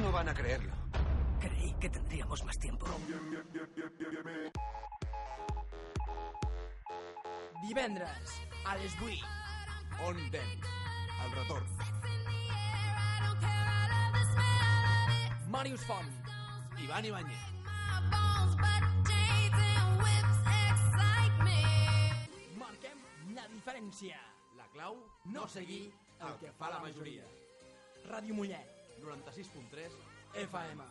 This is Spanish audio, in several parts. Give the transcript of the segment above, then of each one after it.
No van a creerlo. Creí que tendríamos más tiempo. Divendres, a les 8. On Dance, el retorn. Màrius Font. Ivan Ibáñez. Marquem la diferència. La clau, no seguir el que fa la majoria. Ràdio Mollet, 96.3 FM.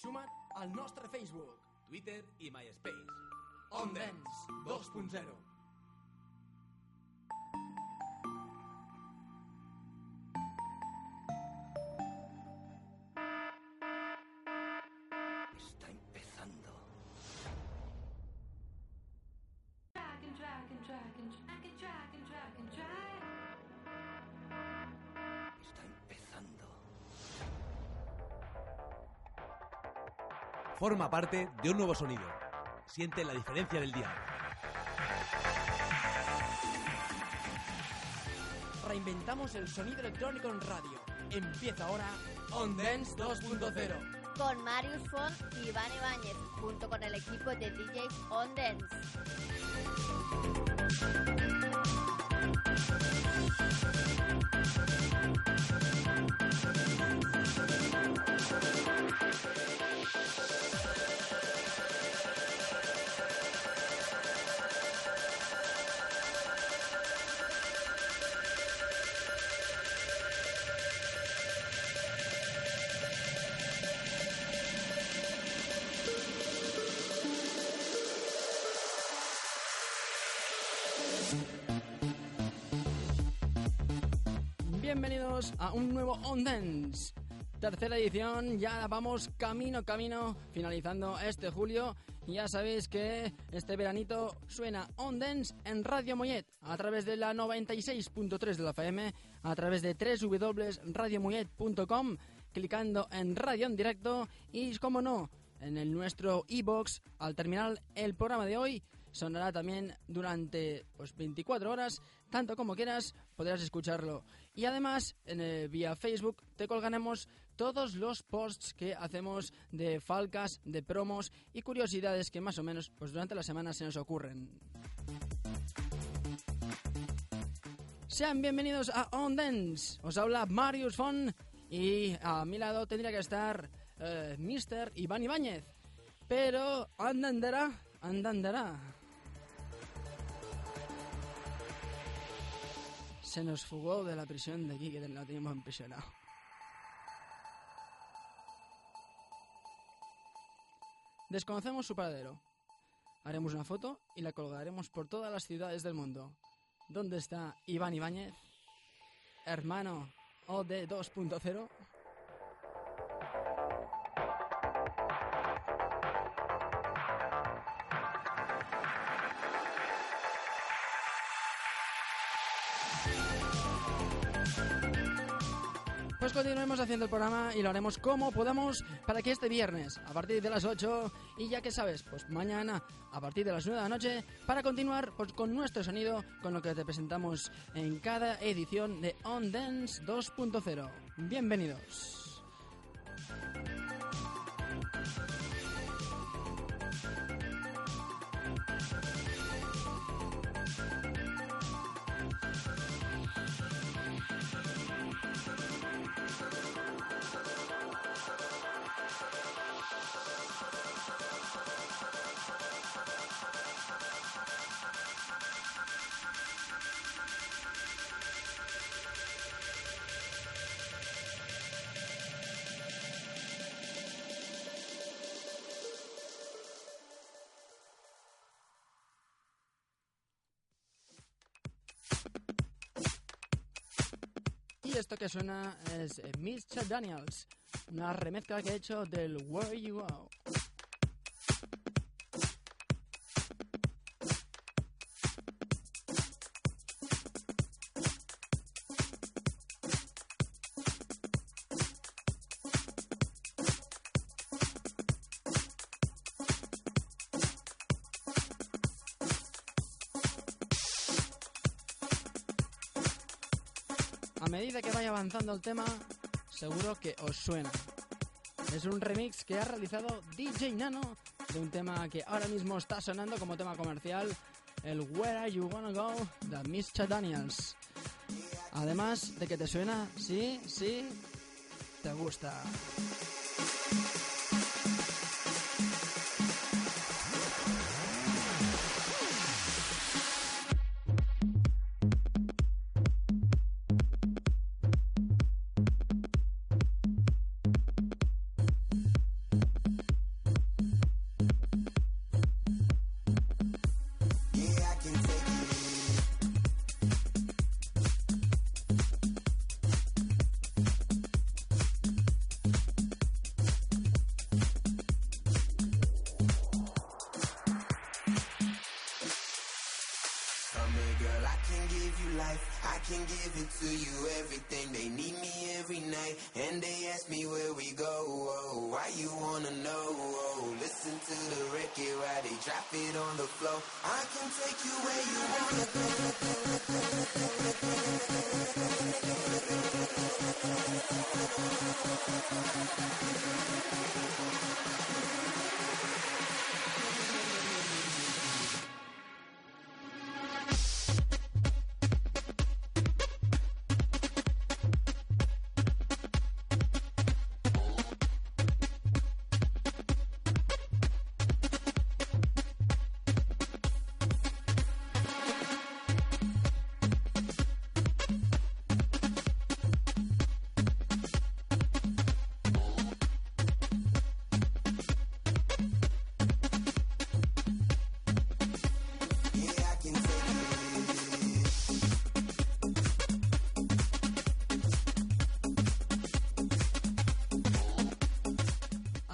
Suma't al nostre Facebook. Twitter i MySpace. On Dance 2.0. Forma parte de un nuevo sonido. Siente la diferencia del día. Reinventamos el sonido electrónico en radio. Empieza ahora On Dance 2.0. con Marius Font y Iván Ibáñez, junto con el equipo de DJs On Dance. A un nuevo On. Tercera edición, ya vamos camino, camino, finalizando este julio. Ya sabéis que este veranito suena On en Radio Mollet, a través de la 96.3 de la FM, a través de www.radiomollet.com, clicando en Radio en directo y, como no, en el nuestro e-box, al terminar el programa de hoy, sonará también durante pues, 24 horas, tanto como quieras, podrás escucharlo. Y además, en, eh, vía Facebook te colgaremos todos los posts que hacemos de falcas, de promos y curiosidades que más o menos pues, durante la semana se nos ocurren. Sean bienvenidos a On Dance. Os habla Marius Fon y a mi lado tendría que estar eh, Mr. Iván Ibáñez. Pero andará, andará. Se nos fugó de la prisión de aquí que lo teníamos impresionado. Desconocemos su paradero. Haremos una foto y la colgaremos por todas las ciudades del mundo. ¿Dónde está Iván Ibáñez? Hermano OD 2.0. Pues continuemos haciendo el programa y lo haremos como podamos para que este viernes, a partir de las 8, y ya que sabes, pues mañana, a partir de las 9 de la noche, para continuar pues, con nuestro sonido, con lo que te presentamos en cada edición de On Dance 2.0. Bienvenidos. Esto que suena es eh, Mischa Daniels, una remezcla que ha hecho del Where You Go. Medida que vaya avanzando el tema, seguro que os suena. Es un remix que ha realizado DJ Nano de un tema que ahora mismo está sonando como tema comercial, el Where Are You Gonna Go de Mischa Daniels. Además de que te suena, sí, sí, te gusta.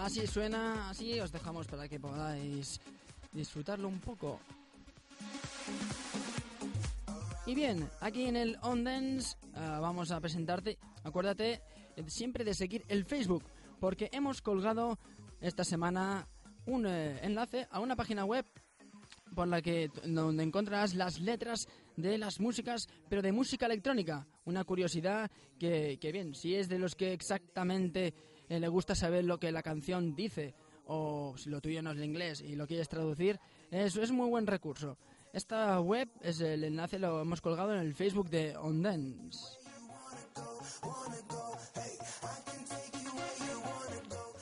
Así suena, así os dejamos para que podáis disfrutarlo un poco. Y bien, aquí en el On ah, vamos a presentarte, acuérdate eh, siempre de seguir el Facebook, porque hemos colgado esta semana un eh, enlace a una página web por la que donde encontrarás las letras de las músicas, pero de música electrónica. Una curiosidad que, que bien, si es de los que exactamente eh, le gusta saber lo que la canción dice, o si lo tuyo no es el inglés y lo quieres traducir, eso es muy buen recurso. Esta web, es el enlace lo hemos colgado en el Facebook de On Dance.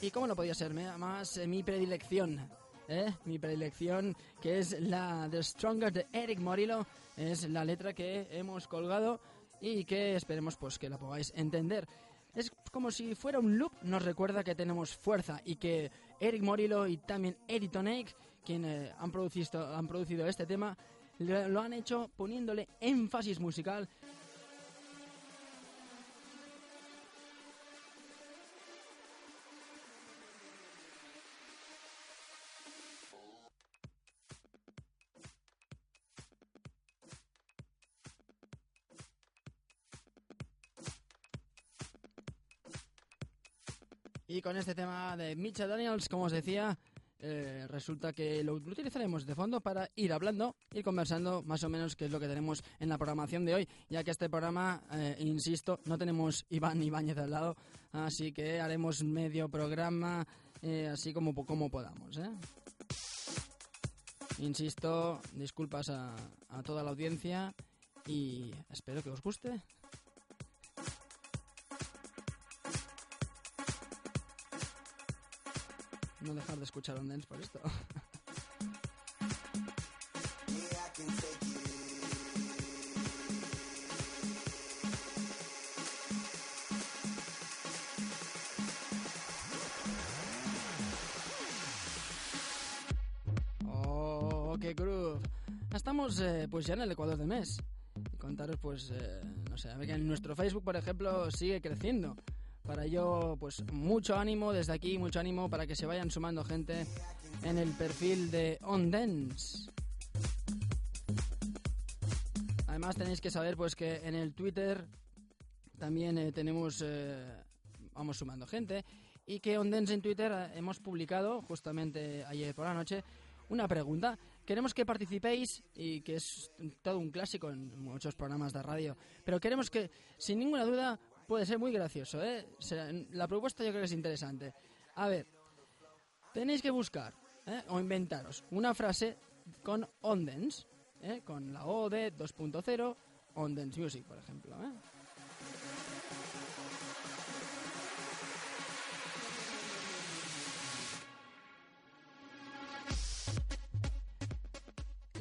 ¿Y cómo no podía ser? Más eh, mi predilección, ¿eh? Mi predilección, que es la The Stronger de Eric Morillo, es la letra que hemos colgado y que esperemos pues que la podáis entender. Es como si fuera un loop, nos recuerda que tenemos fuerza y que Eric Morillo y también Eddie Tonek, quienes han, producido, han producido este tema, lo han hecho poniéndole énfasis musical Y con este tema de Mitchell Daniels, como os decía, eh, resulta que lo, utilizaremos de fondo para ir hablando, ir conversando más o menos qué es lo que tenemos en la programación de hoy, ya que este programa, eh, insisto, no tenemos Iván Ibáñez al lado, así que haremos medio programa eh, así como, como podamos. Insisto, disculpas a toda la audiencia y espero que os guste. No dejar de escuchar un dance por esto. Oh, qué groove. Estamos eh, pues ya en el Ecuador del mes. y contaros, pues, eh, no sé, a ver que nuestro Facebook, por ejemplo, sigue creciendo. Para ello, pues, mucho ánimo desde aquí, mucho ánimo para que se vayan sumando gente en el perfil de On Dance. Además tenéis que saber pues que en el Twitter también eh, tenemos eh, vamos sumando gente y que Ondens en Twitter eh, hemos publicado justamente ayer por la noche una pregunta. Queremos que participéis y que es todo un clásico en muchos programas de radio, pero queremos que sin ninguna duda puede ser muy gracioso, ¿eh? La propuesta yo creo que es interesante. A ver, tenéis que buscar ¿eh? o inventaros una frase con Ondens, ¿eh? con la O de 2.0, Ondens Music, por ejemplo. ¿eh?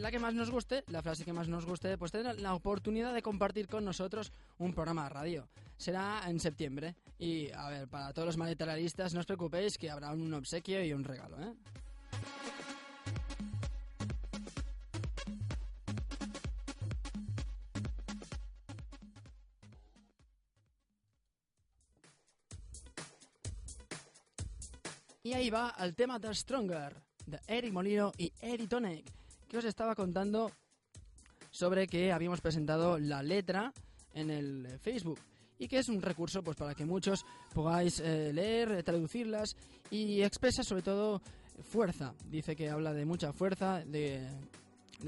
La que más nos guste, la frase que más nos guste, pues tendrá la oportunidad de compartir con nosotros un programa de radio. Será en septiembre. Y, a ver, para todos los maletelaristas, no os preocupéis que habrá un obsequio y un regalo, ¿eh? Y ahí va el tema de Stronger, de Eric Molino y Eric Tonek, que os estaba contando sobre que habíamos presentado la letra en el eh, Facebook y que es un recurso pues para que muchos podáis eh, leer, eh, traducirlas y expresa sobre todo fuerza. Dice que habla de mucha fuerza, de,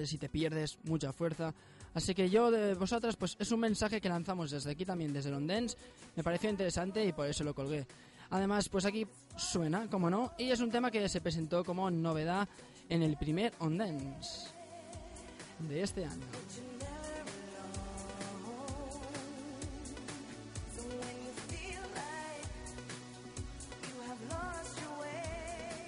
si te pierdes, mucha fuerza. Así que yo de vosotras, pues es un mensaje que lanzamos desde aquí también, desde Londens. Me pareció interesante y por eso lo colgué. Además, pues aquí suena, como no, y es un tema que se presentó como novedad en el primer On Dance de este año.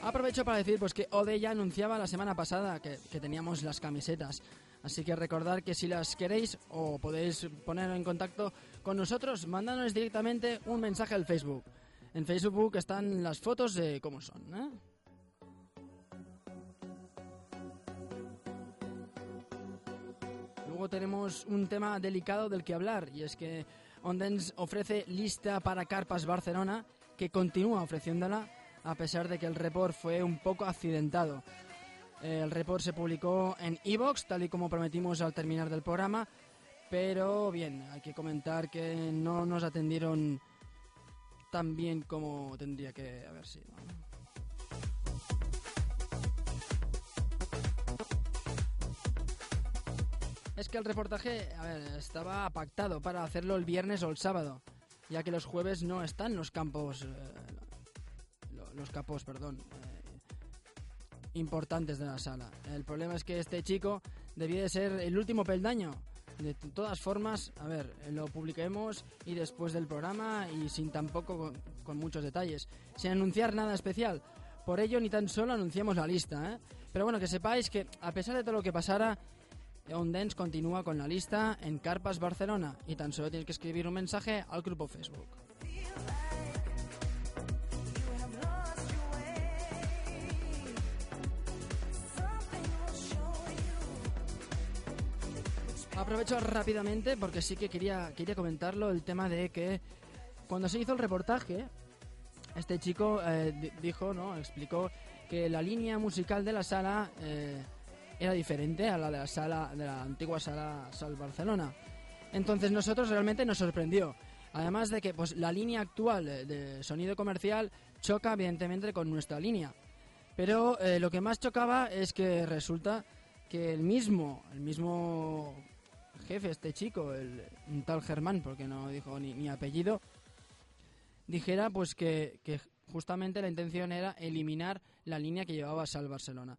Aprovecho para decir pues que Ode ya anunciaba la semana pasada que, que teníamos las camisetas. Así que recordar que si las queréis o podéis poner en contacto con nosotros, mandándonos directamente un mensaje al Facebook. En Facebook están las fotos de cómo son. ¿eh? Luego tenemos un tema delicado del que hablar y es que Ondens ofrece lista para Carpas Barcelona que continúa ofreciéndola a pesar de que el report fue un poco accidentado. El report se publicó en Evox, tal y como prometimos al terminar del programa, pero bien, hay que comentar que no nos atendieron tan bien como tendría que haber sido. Es que el reportaje, estaba pactado para hacerlo el viernes o el sábado, ya que los jueves no están los campos, eh, lo- los capos, perdón, eh, importantes de la sala. El problema es que este chico debía de ser el último peldaño. De todas formas, a ver, lo publiquemos y después del programa y sin tampoco con, con muchos detalles, sin anunciar nada especial. Por ello, ni tan solo anunciamos la lista, ¿eh? Pero bueno, que sepáis que a pesar de todo lo que pasara, On Dance continúa con la lista en Carpas Barcelona y tan solo tienes que escribir un mensaje al grupo Facebook. Aprovecho rápidamente porque sí que quería, quería comentarlo el tema de que cuando se hizo el reportaje, este chico eh, di- dijo, ¿no? Explicó que la línea musical de la sala eh, era diferente a la de la sala de la antigua sala Sal Barcelona. Entonces nosotros realmente nos sorprendió. Además de que pues la línea actual de sonido comercial choca evidentemente con nuestra línea. Pero eh, lo que más chocaba es que resulta que el mismo, el mismo jefe, este chico, el un tal Germán, porque no dijo ni, ni apellido, dijera pues que, que justamente la intención era eliminar la línea que llevaba Sal Barcelona.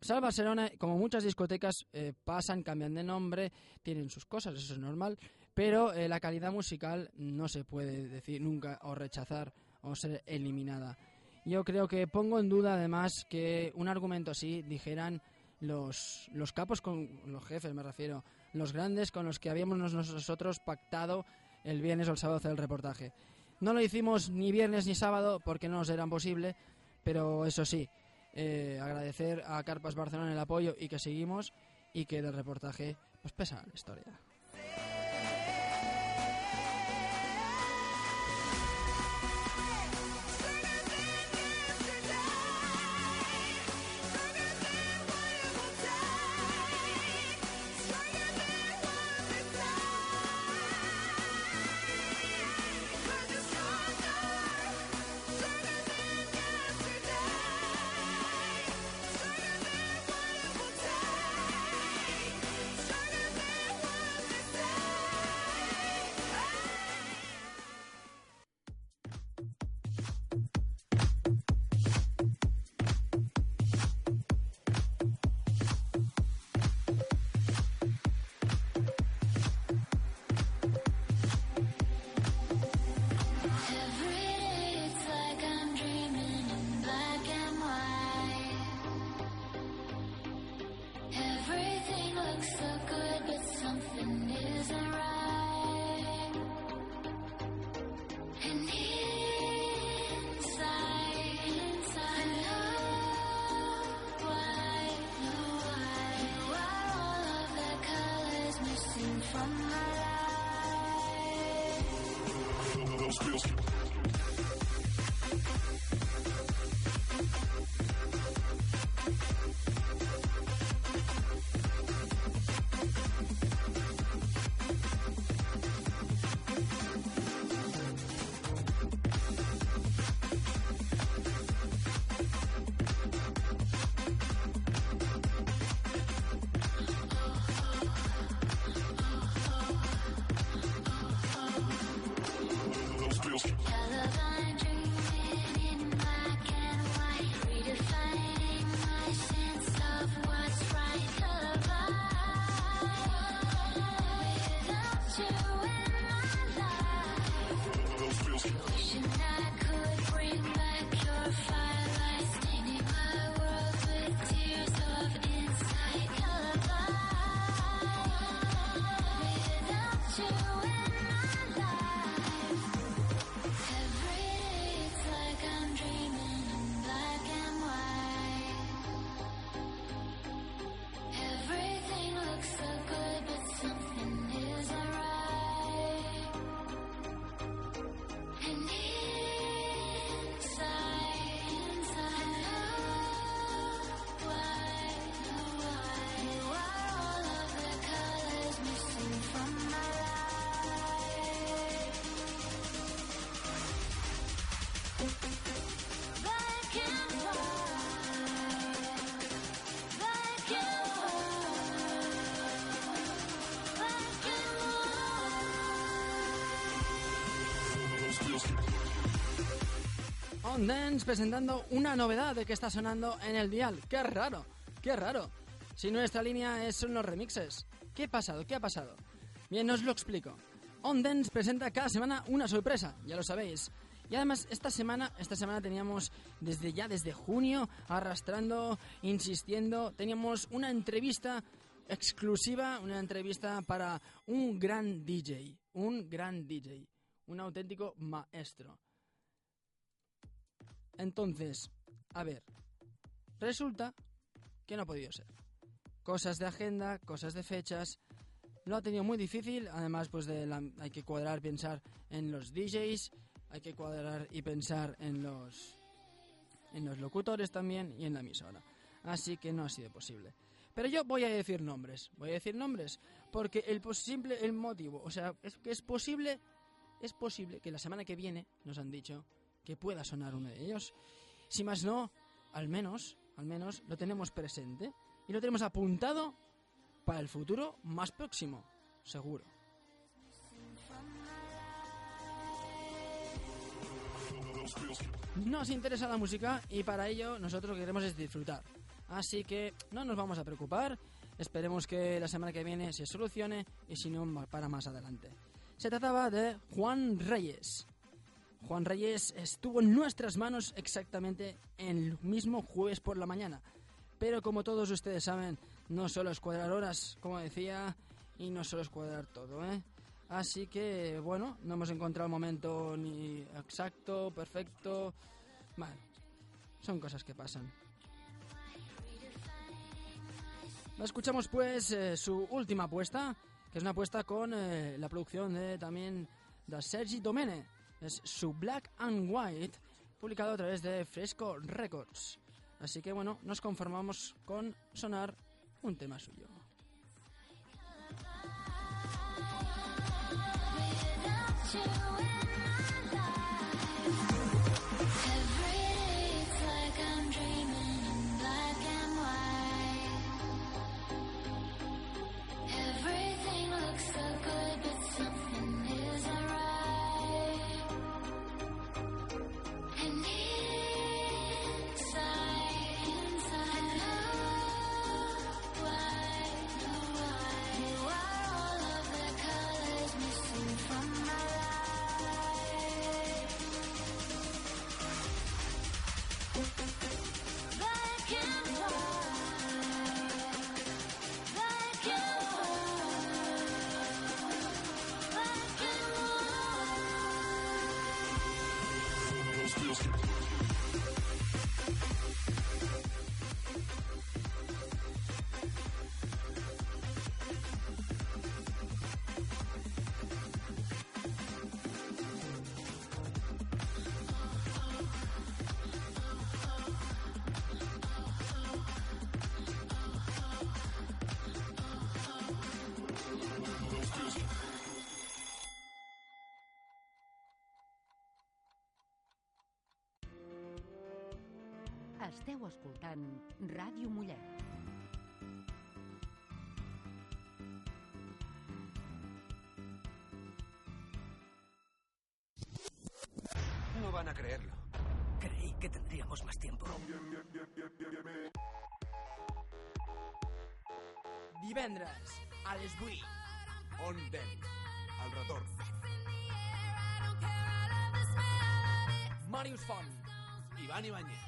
Sal Barcelona, como muchas discotecas, eh, pasan, cambian de nombre, tienen sus cosas, eso es normal, pero eh, la calidad musical no se puede decir nunca o rechazar o ser eliminada. Yo creo que pongo en duda además que un argumento así dijeran los, los capos con los jefes, me refiero, los grandes con los que habíamos nos- nosotros pactado el viernes o el sábado hacer el reportaje. No lo hicimos ni viernes ni sábado porque no nos era posible, pero eso sí, eh, agradecer a Carpas Barcelona el apoyo y que seguimos y que del reportaje pues pesa la historia. Fill those bills. On Dance presentando una novedad de que está sonando en el dial. ¡Qué raro! ¡Qué raro! Si nuestra línea es, son los remixes. ¿Qué ha pasado? ¿Qué ha pasado? Bien, os lo explico. On Dance presenta cada semana una sorpresa, ya lo sabéis. Y además esta semana, esta semana teníamos desde ya desde junio arrastrando, insistiendo, teníamos una entrevista exclusiva, una entrevista para un gran DJ, un gran DJ, un auténtico maestro. Entonces, a ver, resulta que no ha podido ser. Cosas de agenda, cosas de fechas. Lo ha tenido muy difícil, además pues de la- hay que cuadrar, pensar en los DJs, hay que cuadrar y pensar en los en los locutores también y en la emisora. Así que no ha sido posible. Pero yo voy a decir nombres, voy a decir nombres, porque el posible, el motivo, o sea, es que es posible, es posible que la semana que viene, nos han dicho, que pueda sonar uno de ellos. Si más no, al menos, al menos lo tenemos presente y lo tenemos apuntado para el futuro más próximo, seguro. Nos interesa la música y para ello nosotros lo que queremos es disfrutar. Así que no nos vamos a preocupar, esperemos que la semana que viene se solucione y si no, para más adelante. Se trataba de Juan Reyes. Juan Reyes estuvo en nuestras manos exactamente el mismo jueves por la mañana. Pero como todos ustedes saben, no solo es cuadrar horas, como decía, y no solo es cuadrar todo, ¿eh? Así que, bueno, no hemos encontrado el momento ni exacto, perfecto. Bueno, son cosas que pasan. Escuchamos pues eh, su última apuesta, que es una apuesta con eh, la producción de también de Sergi Domene. Es su Black and White, publicado a través de Fresco Records. Así que bueno, nos conformamos con sonar un tema suyo. Esteu escoltant Ràdio Mollet. No van a creerlo. Creí que tendríamos más tiempo. Divendres, a les 8. On Dance, el retorn. Màrius Font. Ivan Ibáñez.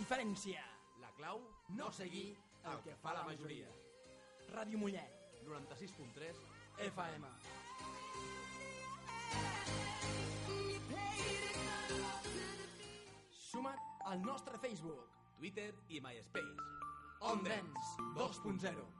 Diferència. La clau, no seguir el que fa la majoria. Ràdio Mollet, 96.3 FM. Suma't al nostre Facebook. Twitter i MySpace. On Dance 2.0.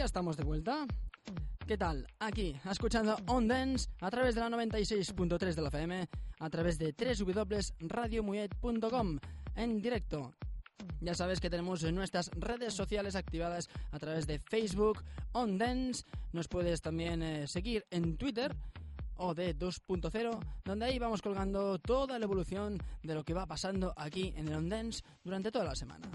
ya estamos de vuelta. ¿Qué tal? Aquí, escuchando On Dance a través de la 96.3 de la FM, a través de www.radiomuyet.com en directo. Ya sabes que tenemos nuestras redes sociales activadas a través de Facebook, On Dance. Nos puedes también eh, seguir en Twitter o de 2.0, donde ahí vamos colgando toda la evolución de lo que va pasando aquí en el On Dance durante toda la semana.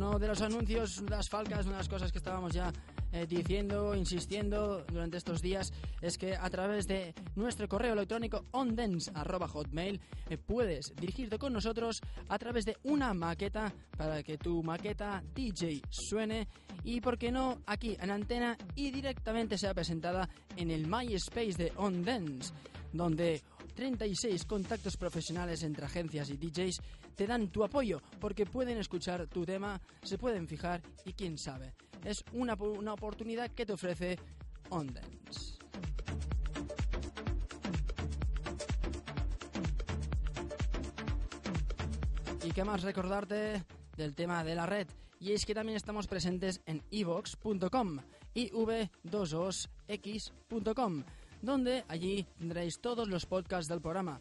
Uno de los anuncios, las falcas, una de las cosas que estábamos ya eh, diciendo, insistiendo durante estos días, es que a través de nuestro correo electrónico ondance.hotmail eh, puedes dirigirte con nosotros a través de una maqueta para que tu maqueta DJ suene y, por qué no, aquí en antena y directamente sea presentada en el MySpace de OnDance, donde 36 contactos profesionales entre agencias y DJs te dan tu apoyo porque pueden escuchar tu tema, se pueden fijar y quién sabe. Es una, una oportunidad que te ofrece OnDance. Y qué más recordarte del tema de la red. Y es que también estamos presentes en evox.com y v2osx.com donde allí tendréis todos los podcasts del programa,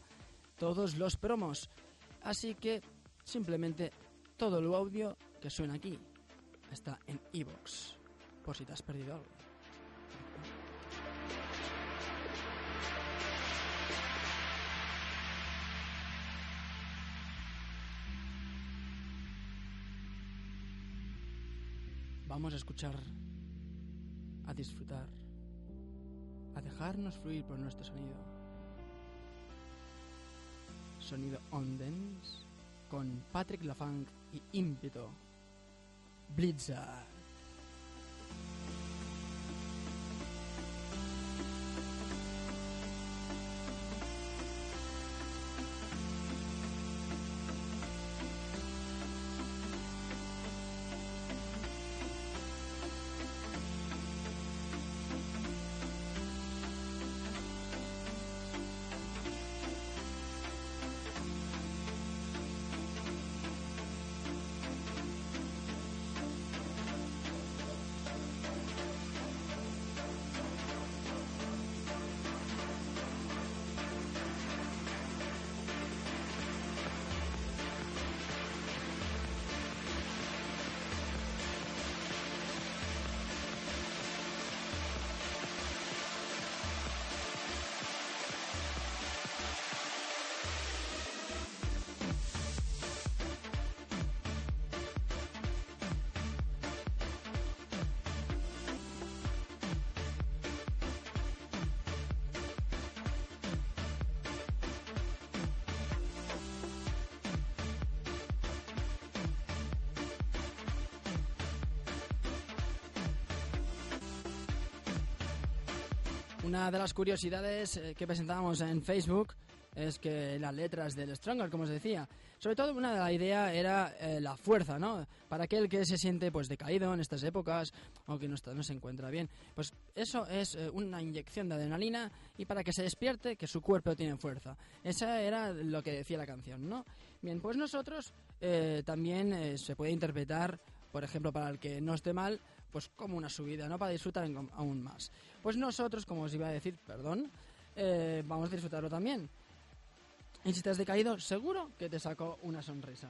todos los promos. Así que simplemente todo el audio que suena aquí está en iVoox, por si te has perdido algo. Vamos a escuchar, a disfrutar a dejarnos fluir por nuestro sonido. Sonido on con Patrick Lafang y Ímpeto. Blizzard. Una de las curiosidades eh, que presentábamos en Facebook es que las letras del Stronger, como os decía, sobre todo una de la idea era eh, la fuerza, ¿no? Para aquel que se siente pues decaído en estas épocas o que no, está, no se encuentra bien, pues eso es eh, una inyección de adrenalina y para que se despierte que su cuerpo tiene fuerza. Esa era lo que decía la canción, ¿no? Bien, pues nosotros eh, también eh, se puede interpretar, por ejemplo, para el que no esté mal, pues como una subida, ¿no? Para disfrutar aún más. Pues nosotros, como os iba a decir, perdón, eh, vamos a disfrutarlo también. Y si te has decaído, seguro que te sacó una sonrisa.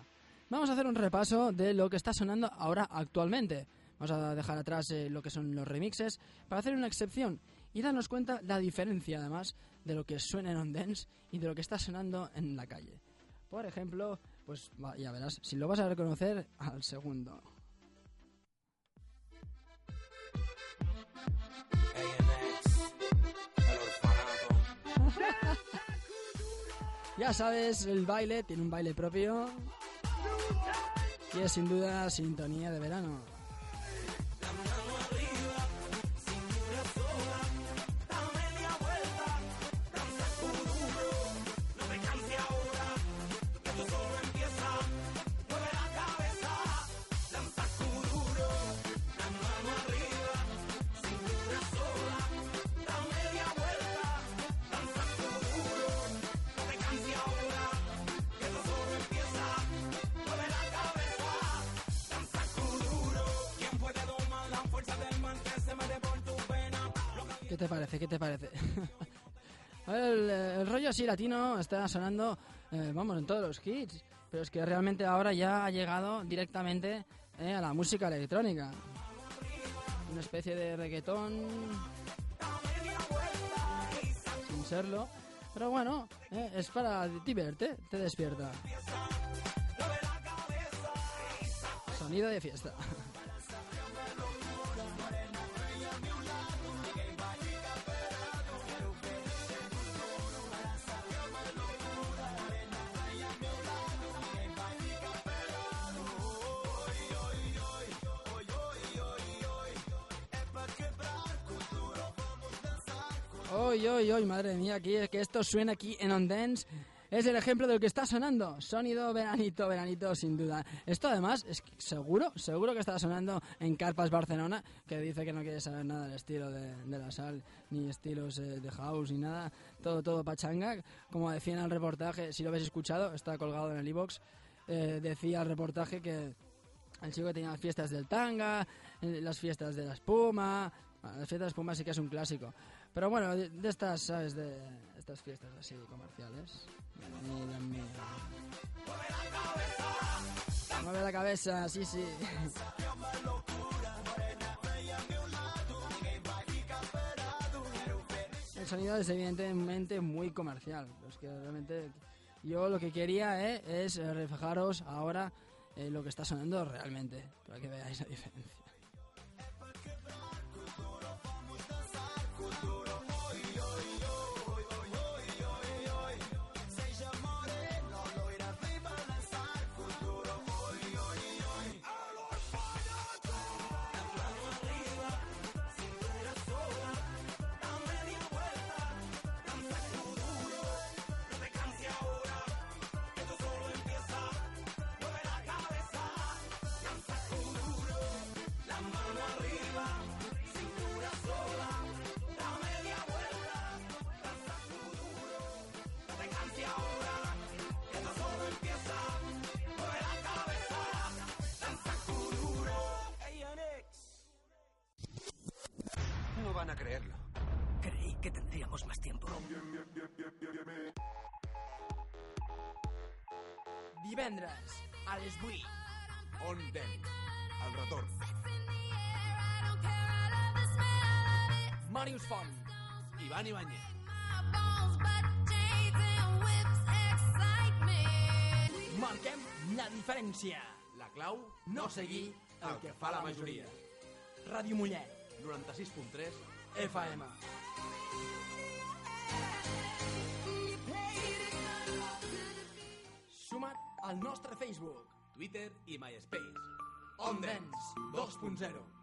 Vamos a hacer un repaso de lo que está sonando ahora actualmente. Vamos a dejar atrás eh, lo que son los remixes para hacer una excepción y darnos cuenta la diferencia además de lo que suena en On Dance y de lo que está sonando en la calle. Por ejemplo, pues ya verás, si lo vas a reconocer al segundo. Ya sabes, el baile tiene un baile propio y es sin duda sintonía de verano. Parece? ¿Qué te parece? El, el rollo así latino está sonando, eh, vamos, en todos los hits, pero es que realmente ahora ya ha llegado directamente eh, a la música electrónica. Una especie de reggaetón sin serlo, pero bueno, eh, es para divertirte, te despierta. Sonido de fiesta. Hoy, hoy, hoy, madre mía, aquí, que esto suena aquí en On Dance. Es el ejemplo de lo que está sonando. Sonido veranito, veranito, sin duda. Esto además, es seguro, seguro que está sonando en Carpas Barcelona, que dice que no quiere saber nada del estilo de, de la sal, ni estilos eh, de house, ni nada. Todo, todo pachanga. Como decía en el reportaje, si lo habéis escuchado, está colgado en el iBox. decía el reportaje que el chico tenía las fiestas del tanga, eh, las fiestas de la espuma. Bueno, las fiestas de la espuma sí que es un clásico. Pero bueno, de, de estas, ¿sabes? De estas fiestas así comerciales. Mira, mira. Mueve la cabeza, sí, sí. El sonido es evidentemente muy comercial. Es que realmente yo lo que quería eh, es eh, reflejaros ahora eh, lo que está sonando realmente, para que veáis la diferencia. Tendríamos más tiempo. Divendres, a les 8. On Dance, el retorn. Màrius Font. Ivan Ibáñez. Marquem la diferència. La clau, no seguir el que fa la majoria. Ràdio Mollet, 96.3 FM. Suma't al nostre Facebook. Twitter i MySpace. On Dance 2.0.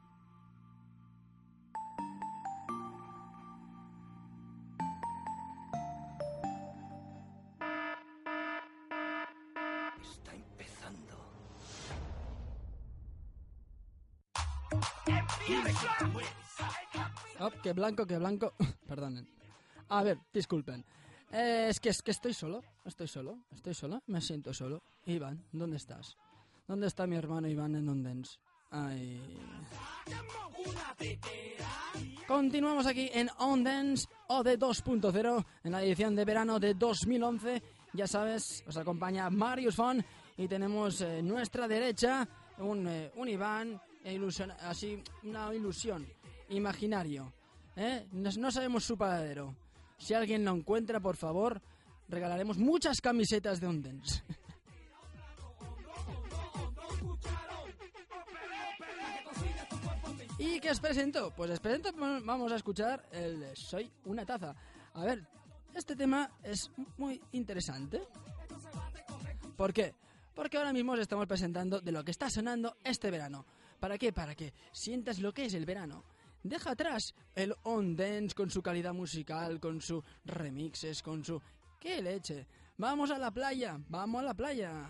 Está empezando. Oh, que blanco, que blanco. Perdonen. A ver, disculpen. Eh, es que es que estoy solo, estoy solo, estoy solo, me siento solo. Iván, ¿dónde estás? ¿Dónde está mi hermano Iván en Ondens? Ay. Continuamos aquí en Ondens OD 2.0 en la edición de verano de 2011. Ya sabes, os acompaña Marius Fon y tenemos eh, nuestra derecha un, eh, un Iván e ilusión, así una ilusión imaginario. ¿eh? No, no sabemos su paradero. Si alguien lo encuentra, por favor, regalaremos muchas camisetas de Ondens. ¿Y qué os presento? Pues os presento, vamos a escuchar el Soy una taza. A ver, este tema es muy interesante. ¿Por qué? Porque ahora mismo os estamos presentando de lo que está sonando este verano. ¿Para qué? Para que sientas lo que es el verano. Deja atrás el on dance con su calidad musical, con sus remixes, con su... ¡Qué leche! ¡Vamos a la playa! ¡Vamos a la playa!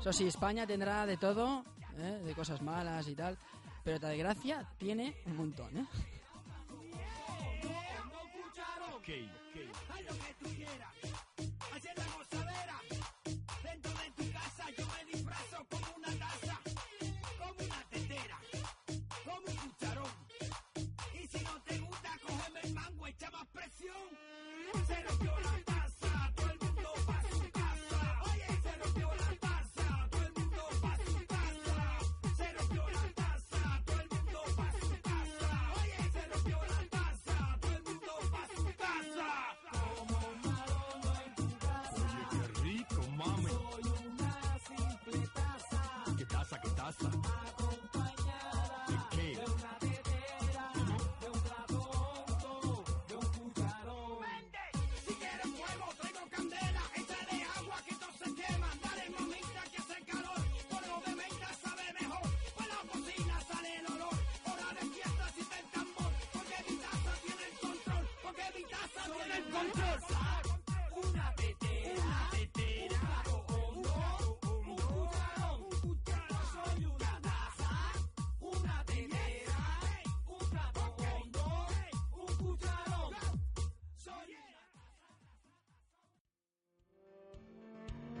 Eso sí, España tendrá de todo, ¿eh? de cosas malas y tal, pero de gracia tiene un montón, ¿eh?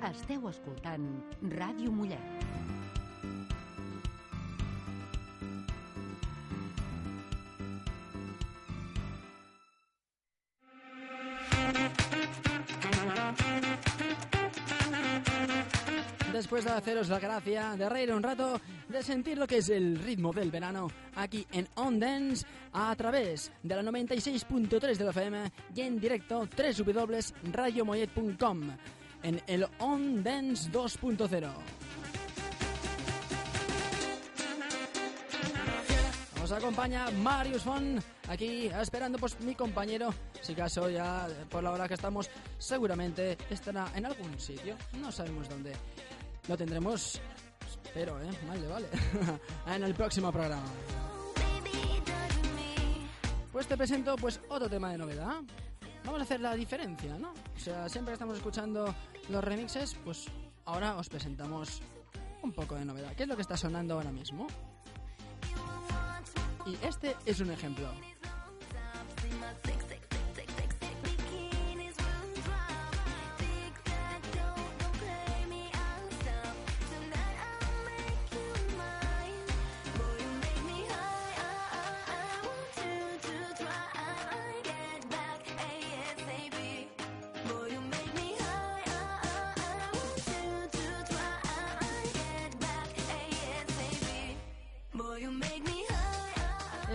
Esteu escoltant Ràdio Mollet. Después de haceros la gracia, de reír un rato, de sentir lo que es el ritmo del verano, aquí en On Dance, a través de la 96.3 de la FM y en directo www.radiomoyet.com en el On Dance 2.0. Os acompaña Marius Fon, aquí esperando pues mi compañero, si caso ya por la hora que estamos, seguramente estará en algún sitio, no sabemos dónde. Lo tendremos, espero, ¿eh? Vale, vale, en el próximo programa. Pues te presento pues otro tema de novedad. Vamos a hacer la diferencia, ¿no? O sea, siempre que estamos escuchando los remixes, pues ahora os presentamos un poco de novedad. ¿Qué es lo que está sonando ahora mismo? Y este es un ejemplo.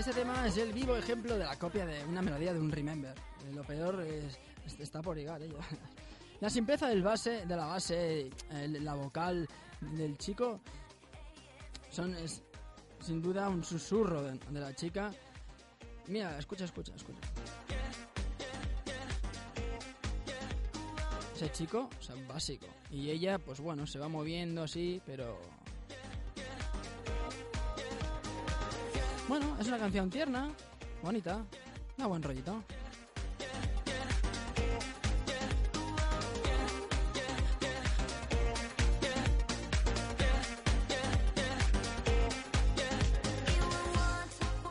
Este tema es el vivo ejemplo de la copia de una melodía de un Remember. Eh, Lo peor es, es- está por llegar ella. La simpleza del base, de la base, el- la vocal del chico, son es, sin duda un susurro de, de la chica. Mira, escucha, escucha, escucha. Ese chico, o sea, básico. Y ella, pues bueno, se va moviendo así, pero Bueno, es una canción tierna, bonita, da buen rollito.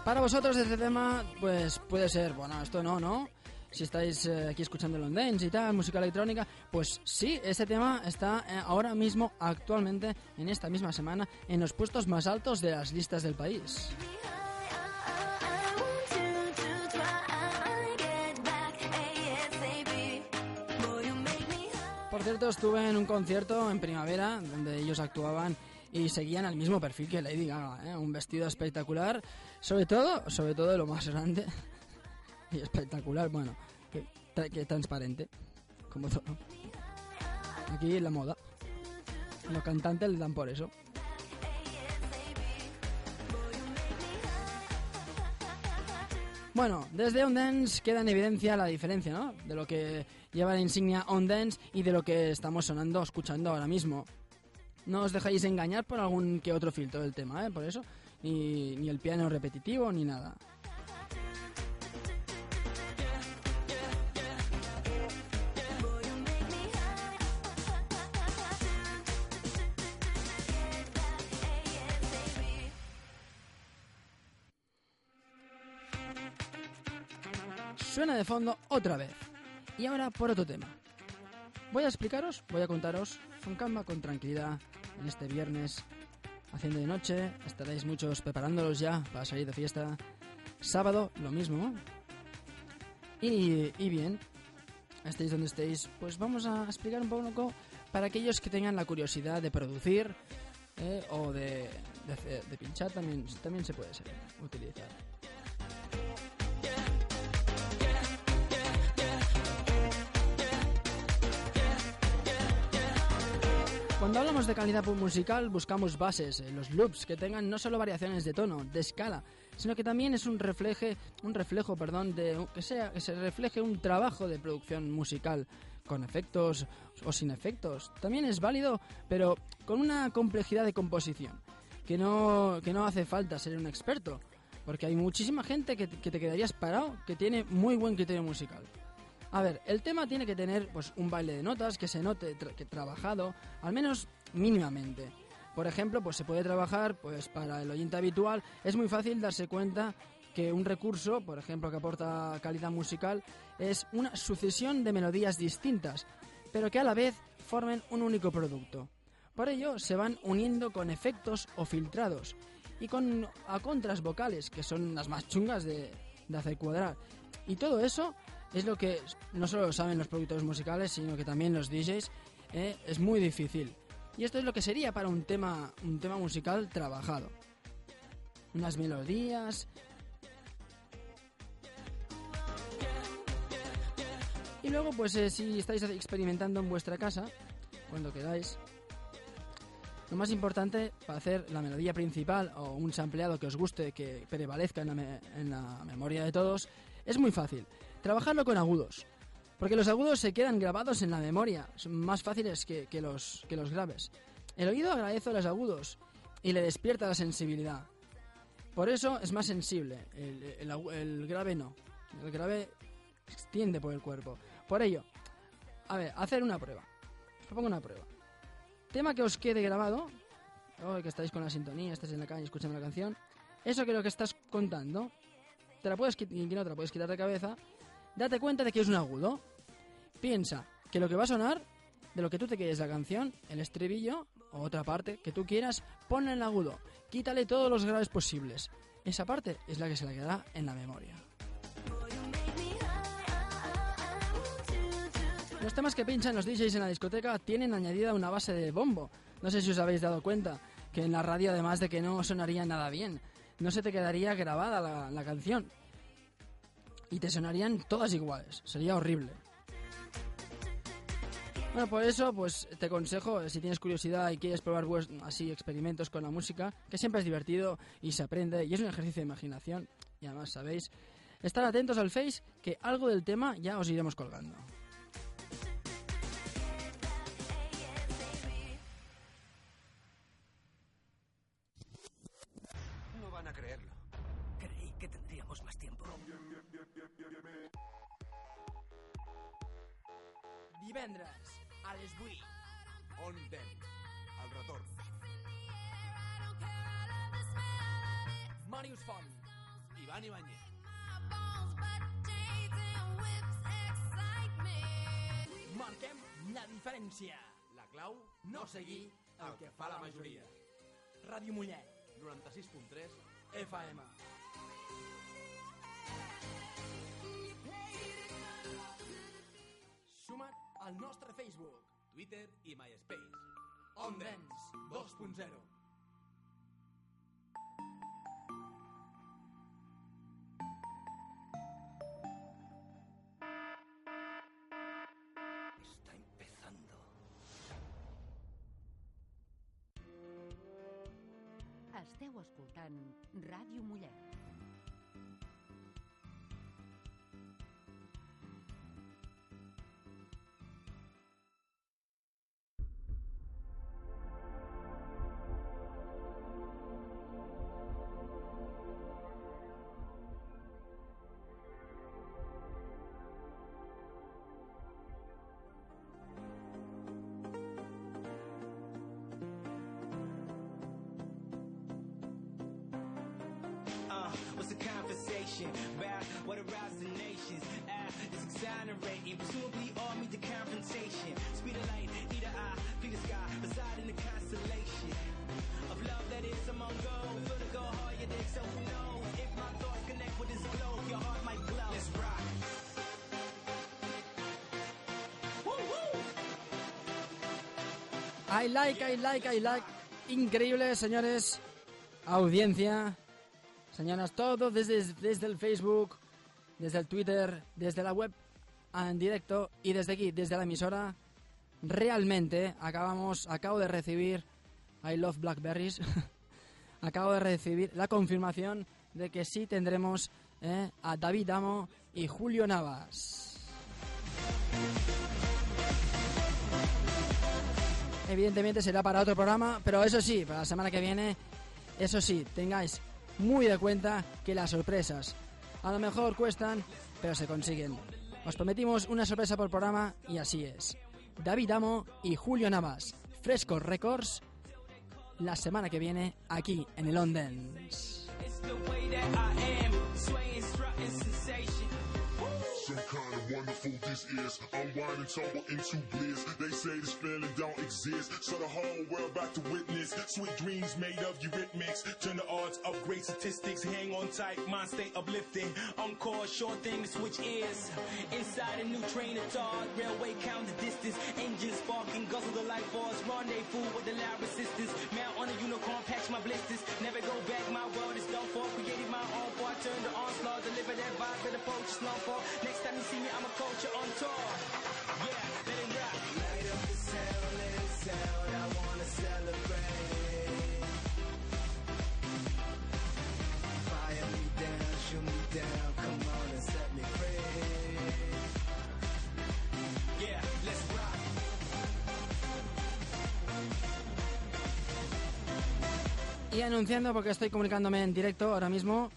Para vosotros este tema, pues puede ser, bueno, esto no, ¿no? Si estáis eh, aquí escuchando el y tal, música electrónica, pues sí, este tema está eh, ahora mismo, actualmente, en esta misma semana, en los puestos más altos de las listas del país. Por cierto, estuve en un concierto en primavera donde ellos actuaban y seguían al mismo perfil que Lady Gaga, ¿eh? un vestido espectacular, sobre todo, sobre todo lo más grande y espectacular, bueno, que, que transparente, como todo. Aquí la moda. Los cantantes le dan por eso. Bueno, desde On Dance queda en evidencia la diferencia, ¿no? De lo que lleva la insignia On Dance y de lo que estamos sonando, escuchando ahora mismo. No os dejéis engañar por algún que otro filtro del tema, ¿eh? Por eso. Ni, ni el piano repetitivo, ni nada. Suena de fondo otra vez. Y ahora por otro tema. Voy a explicaros, voy a contaros con calma, con tranquilidad, en este viernes, haciendo de noche, estaréis muchos preparándolos ya para salir de fiesta. Sábado, lo mismo. Y, y bien, estéis donde estéis, pues vamos a explicar un poco para aquellos que tengan la curiosidad de producir eh, o de, de, pinchar, también, también se puede ser, utilizar. Cuando hablamos de calidad musical buscamos bases, los loops que tengan no solo variaciones de tono, de escala, sino que también es un refleje, un reflejo, perdón, de que sea que se refleje un trabajo de producción musical con efectos o sin efectos. También es válido, pero con una complejidad de composición que no que no hace falta ser un experto, porque hay muchísima gente que, que te quedarías parado que tiene muy buen criterio musical. A ver, el tema tiene que tener pues un baile de notas que se note tra- que trabajado, al menos mínimamente. Por ejemplo, pues se puede trabajar, pues para el oyente habitual es muy fácil darse cuenta que un recurso, por ejemplo, que aporta calidad musical, es una sucesión de melodías distintas, pero que a la vez formen un único producto. Por ello, se van uniendo con efectos o filtrados y con a contras vocales, que son las más chungas de, de hacer cuadrar. Y todo eso es lo que no solo lo saben los productores musicales, sino que también los DJs. ¿eh? Es muy difícil. Y esto es lo que sería para un tema, un tema musical trabajado. Unas melodías. Y luego, pues eh, si estáis experimentando en vuestra casa, cuando queráis, lo más importante para hacer la melodía principal o un sampleado que os guste, que prevalezca en la, me- en la memoria de todos, es muy fácil. Trabajarlo con agudos. Porque los agudos se quedan grabados en la memoria, son más fáciles que, los, que los graves. El oído agradece a los agudos y le despierta la sensibilidad. Por eso es más sensible, el, grave no. El grave extiende por el cuerpo. Por ello, a ver, hacer una prueba. Propongo una prueba. Tema que os quede grabado, o que estáis con la sintonía, estáis en la calle escuchando la canción, eso que lo que estás contando, te la puedes quit- y que no te la puedes quitar de cabeza, date cuenta de que es un agudo. Piensa que lo que va a sonar, de lo que tú te quedes la canción, el estribillo o otra parte que tú quieras, ponle en el agudo. Quítale todos los graves posibles. Esa parte es la que se la quedará en la memoria. Los temas que pinchan los DJs en la discoteca tienen añadida una base de bombo. No sé si os habéis dado cuenta que en la radio, además de que no sonaría nada bien, no se te quedaría grabada la canción. Y te sonarían todas iguales. Sería horrible. Bueno, por eso, pues te aconsejo, eh, si tienes curiosidad y quieres probar vues- así experimentos con la música, que siempre es divertido y se aprende y es un ejercicio de imaginación. Y además, sabéis, estar atentos al Face, que algo del tema ya os iremos colgando. Divendres, a les 8. On Dance, el retorn. Marius Font. I Iván Ibáñez. Marquem la diferència. La clau, No seguir el que fa la majoria. Ràdio Mollet, 96.3 FM. Suma't al nostre Facebook. Twitter i MySpace. On Dance 2.0. Está empezando. Esteu escoltant Ràdio Mollet. I like, I like, I like. Increíble, señores. Audiencia. Señoras, todo desde, desde el Facebook, desde el Twitter, desde la web en directo y desde aquí, desde la emisora. Realmente acabamos, acabo de recibir I Love Blackberries. acabo de recibir la confirmación de que sí tendremos eh, a David Amo y Julio Navas. Evidentemente será para otro programa, pero eso sí, para la semana que viene, eso sí, tengáis muy de cuenta que las sorpresas a lo mejor cuestan, pero se consiguen. Os prometimos una sorpresa por programa y así es. David Amo y Julio Navas, Fresco Records, la semana que viene aquí en el On. Some kind of wonderful this is. Unwind and tumble into bliss. They say this feeling don't exist, so the whole world about to witness. Sweet dreams made of eurythmics. Turn the odds, upgrade statistics. Hang on tight, mind stay uplifting. Encore, short thing to switch ears. Inside a new train of thought, railway count the distance. Engines sparking, guzzle the life force. Rendezvous with the loud resistance. Mount on a unicorn, patch my blisters. Never go back, my world is done for. For, I turn the onslaught. Deliver that vibe that approach is known for. Next time you see me, I'm a culture on tour. Yeah, let it rock. Light up the sound, let it sound. I wanna celebrate. Fire me down, shoot me down. Come on and set me free. Yeah, let's rock. Y anunciando, porque estoy comunicándome en directo ahora mismo,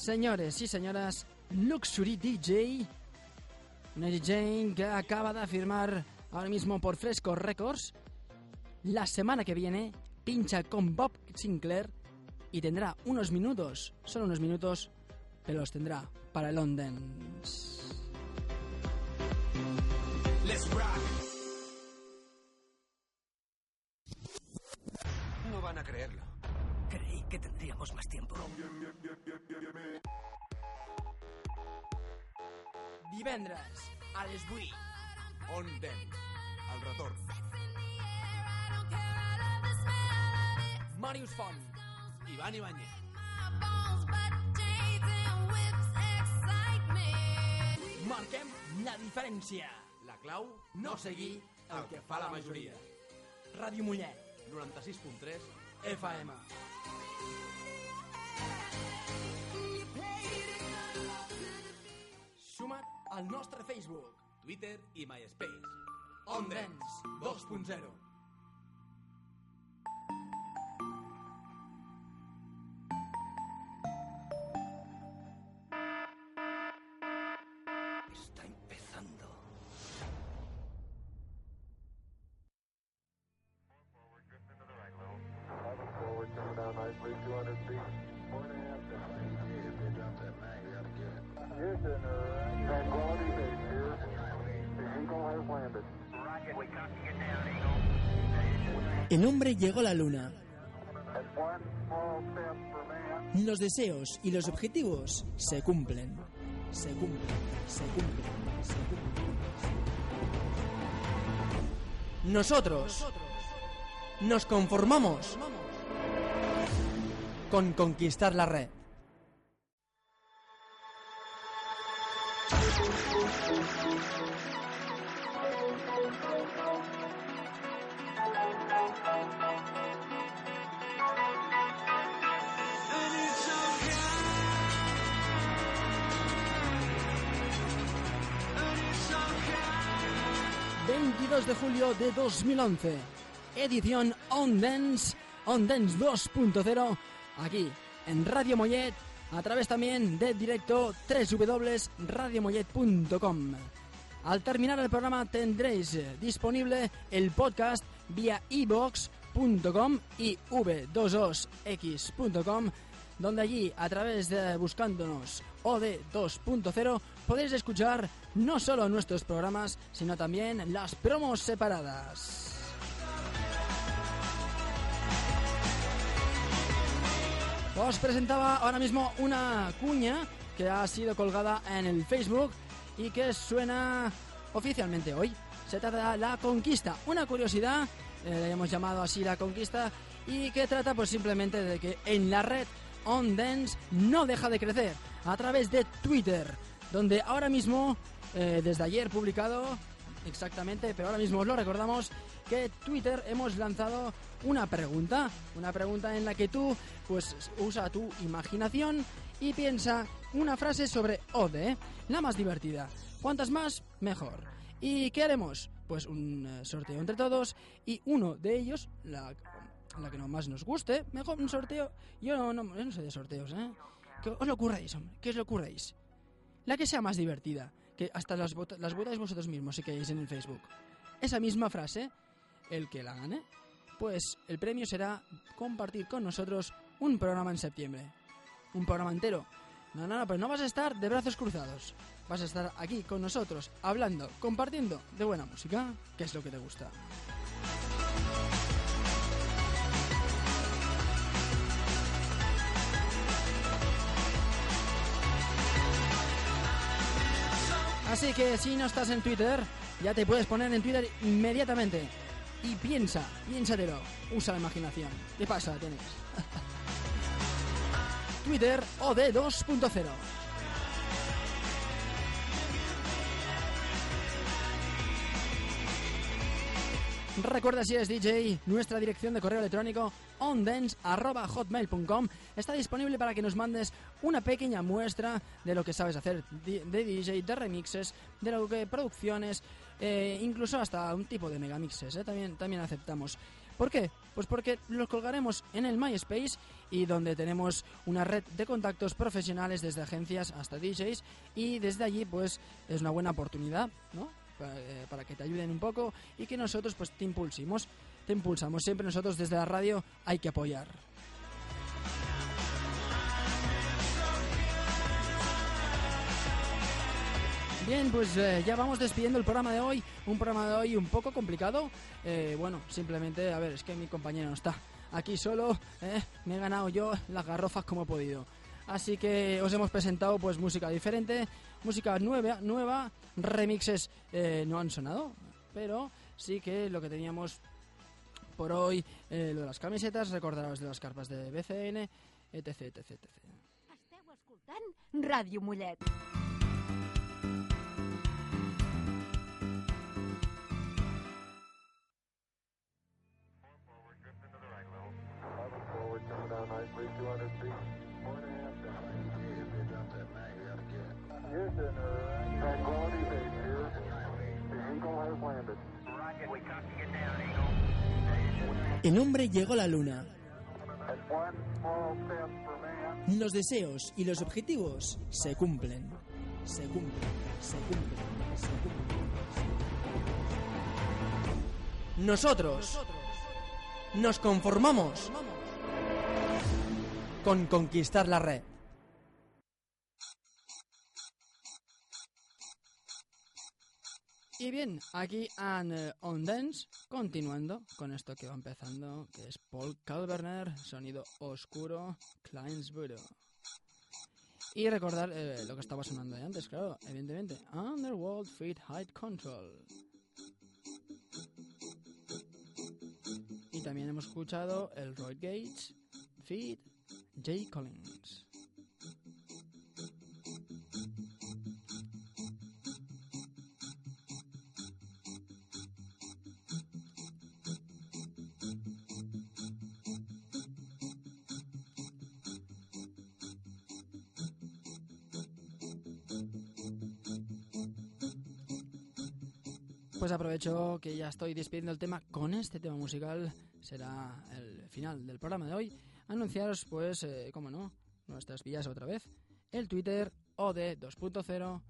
señores y señoras, Luxury DJ, una DJ que acaba de firmar ahora mismo por Fresco Records, la semana que viene pincha con Bob Sinclair y tendrá unos minutos, solo unos minutos, pero los tendrá para London. Let's rock. Divendres, a les 8. On Dance, el retorn. Marius Font. Iván Ibáñez. Marquem la diferència. La clau, No seguir el que fa la majoria. Ràdio Mollet, 96.3 FM. Al nostre Facebook. Twitter i MySpace. On Dance 2.0. El hombre llegó a la luna. Los deseos y los objetivos se cumplen. Se cumplen, se cumplen, se cumplen. Nosotros nos conformamos con conquistar la red. ...22 de julio de 2011... ...edición On Dance... ...On Dance 2.0... ...aquí en Radio Mollet... ...a través también de directo... ...www.radiomollet.com... Al terminar el programa tendréis eh, disponible el podcast vía ibox.com y v22x.com donde allí a través de buscándonos OD 2.0 podéis escuchar no solo nuestros programas sino también las promos separadas. Os presentaba ahora mismo una cuña que ha sido colgada en el Facebook y que suena oficialmente hoy. Se trata de La Conquista, una curiosidad, eh, le hemos llamado así La Conquista, y que trata pues simplemente de que en la red On Dance no deja de crecer a través de Twitter, donde ahora mismo, eh, desde ayer publicado, exactamente, pero ahora mismo os lo recordamos, que Twitter hemos lanzado una pregunta, una pregunta en la que tú pues usa tu imaginación y piensa una frase sobre Ode, la más divertida. Cuantas más, mejor. ¿Y qué haremos? Pues un eh, sorteo entre todos y uno de ellos, la, la que más nos guste, mejor un sorteo. Yo no, no, yo no sé de sorteos, ¿eh? ¿Qué os lo ocurréis, hombre? ¿Qué os lo ocurréis? La que sea más divertida, que hasta las, vota- las votáis vosotros mismos si queréis en el Facebook. Esa misma frase, el que la gane, pues el premio será compartir con nosotros un programa en septiembre. Un programa entero. No, no, no, pero no vas a estar de brazos cruzados. Vas a estar aquí con nosotros, hablando, compartiendo de buena música, que es lo que te gusta. Así que si no estás en Twitter, ya te puedes poner en Twitter inmediatamente. Y piensa, piénsatelo, usa la imaginación. ¿Qué pasa? Tienes. Twitter OD2.0. Recuerda si eres DJ, nuestra dirección de correo electrónico ondance.hotmail.com está disponible para que nos mandes una pequeña muestra de lo que sabes hacer de DJ, de remixes, de lo que producciones, eh, incluso hasta un tipo de megamixes, eh, también, también aceptamos. ¿Por qué? Pues porque los colgaremos en el MySpace y donde tenemos una red de contactos profesionales desde agencias hasta DJs y desde allí pues es una buena oportunidad, ¿no? Para, eh, para que te ayuden un poco y que nosotros pues te impulsimos, te impulsamos. Siempre nosotros desde la radio hay que apoyar. Bien, pues eh, ya vamos despidiendo el programa de hoy. Un programa de hoy un poco complicado. Eh, bueno, simplemente, a ver, es que mi compañero no está aquí solo. me he ganado yo las garrofas como he podido. Así que os hemos presentado pues música diferente, música nueva, nueva remixes eh, no han sonado, pero sí que lo que teníamos por hoy, eh, lo de las camisetas, recordaros de las carpas de BCN, etc, etc, etc. Esteu escoltant Ràdio Mollet. El hombre llegó a la luna. Los deseos y los objetivos se cumplen. Se cumplen, se cumplen, se cumplen. Nosotros nos conformamos con conquistar la red. Y bien, aquí en eh, On Dance, continuando con esto que va empezando, que es Paul Kalberner, sonido oscuro, Kleinsboro. Y recordar eh, lo que estaba sonando de antes, claro, evidentemente, Underworld Feed Height Control. Y también hemos escuchado el Roy Gates Feed J. Collins. Pues aprovecho que ya estoy despidiendo el tema con este tema musical. Será el final del programa de hoy. Anunciaros, pues, eh, como no, nuestras vías otra vez. El Twitter OD 2.0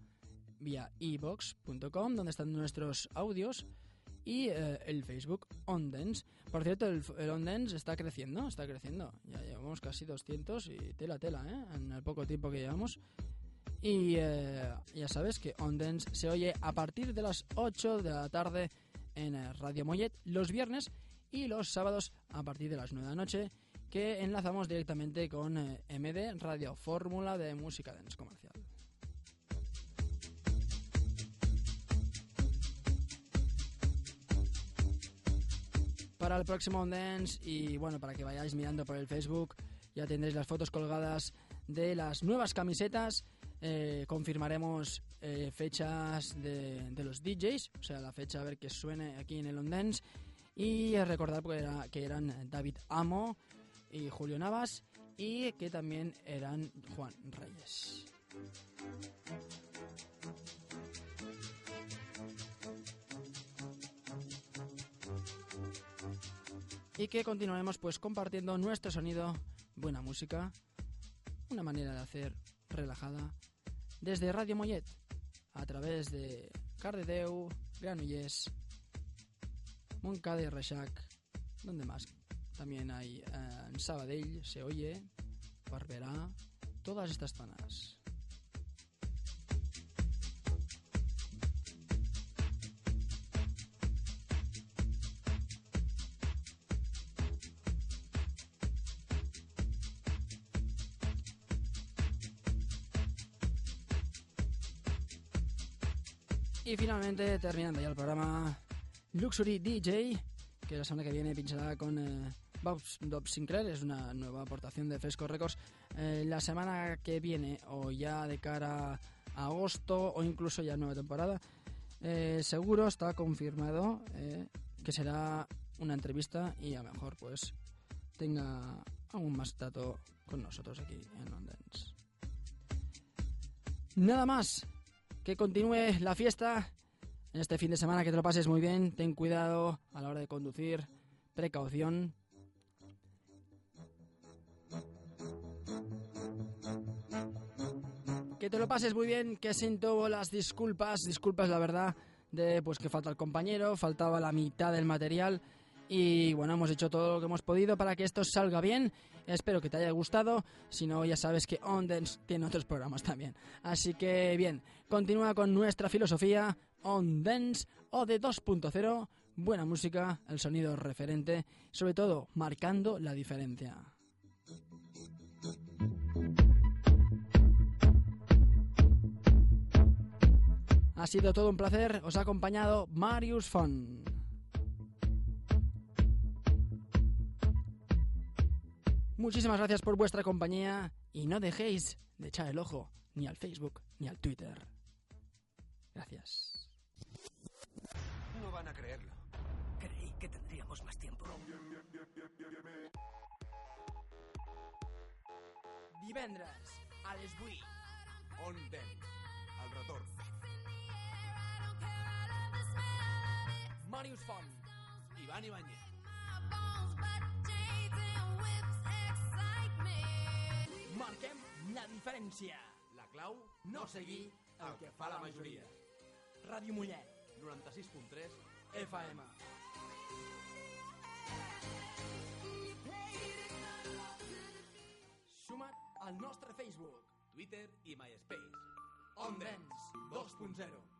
vía ebox.com, donde están nuestros audios. Y eh, el Facebook Ondens. Por cierto, el, el Ondens está creciendo, está creciendo. Ya llevamos casi 200 y tela, tela, ¿eh? En el poco tiempo que llevamos. Y eh, ya sabes que Ondens se oye a partir de las 8 de la tarde en eh, Radio Mollet los viernes y los sábados a partir de las 9 de la noche que enlazamos directamente con eh, MD Radio Fórmula de Música Dance Comercial. Para el próximo On Dance y bueno, para que vayáis mirando por el Facebook ya tendréis las fotos colgadas de las nuevas camisetas eh, confirmaremos eh, fechas de, los DJs, o sea, la fecha a ver que suene aquí en el On Dance. Y recordar que, era, que eran David Amo y Julio Navas y que también eran Juan Reyes. Y que continuaremos pues compartiendo nuestro sonido, buena música, una manera de hacer relajada desde Radio Mollet a través de Cardedeu, Granollers, Montcada y donde más. También hay eh, en Sabadell, se oye, Barberá, todas estas zonas. Finalmente, terminando ya el programa, Luxury DJ, que la semana que viene pinchará con eh, Bob, Sinclair, es una nueva aportación de Fresco Records. Eh, la semana que viene, o ya de cara a agosto, o incluso ya nueva temporada, eh, seguro está confirmado eh, que será una entrevista y a lo mejor pues tenga algún más dato con nosotros aquí en Londres. Nada más, que continúe la fiesta en este fin de semana, que te lo pases muy bien, ten cuidado a la hora de conducir, precaución. Que te lo pases muy bien, que siento las disculpas, disculpas la verdad, de pues que falta el compañero, faltaba la mitad del material y bueno, hemos hecho todo lo que hemos podido para que esto salga bien. Espero que te haya gustado. Si no, ya sabes que On Dance tiene otros programas también. Así que bien, continúa con nuestra filosofía On Dance o de 2.0. Buena música, el sonido referente, sobre todo marcando la diferencia. Ha sido todo un placer, os ha acompañado Marius Fon. Muchísimas gracias por vuestra compañía y no dejéis de echar el ojo ni al Facebook ni al Twitter. Gracias. No van a creerlo. Creí que tendríamos más tiempo. Divendres, a les 8. On el retorn. Marius Font. Ivan Ibáñez. Marquem la diferència. La clau, no seguir el que fa la majoria. Ràdio Mollet. 96.3 FM. Suma't al nostre Facebook. Twitter i MySpace. On Dance 2.0.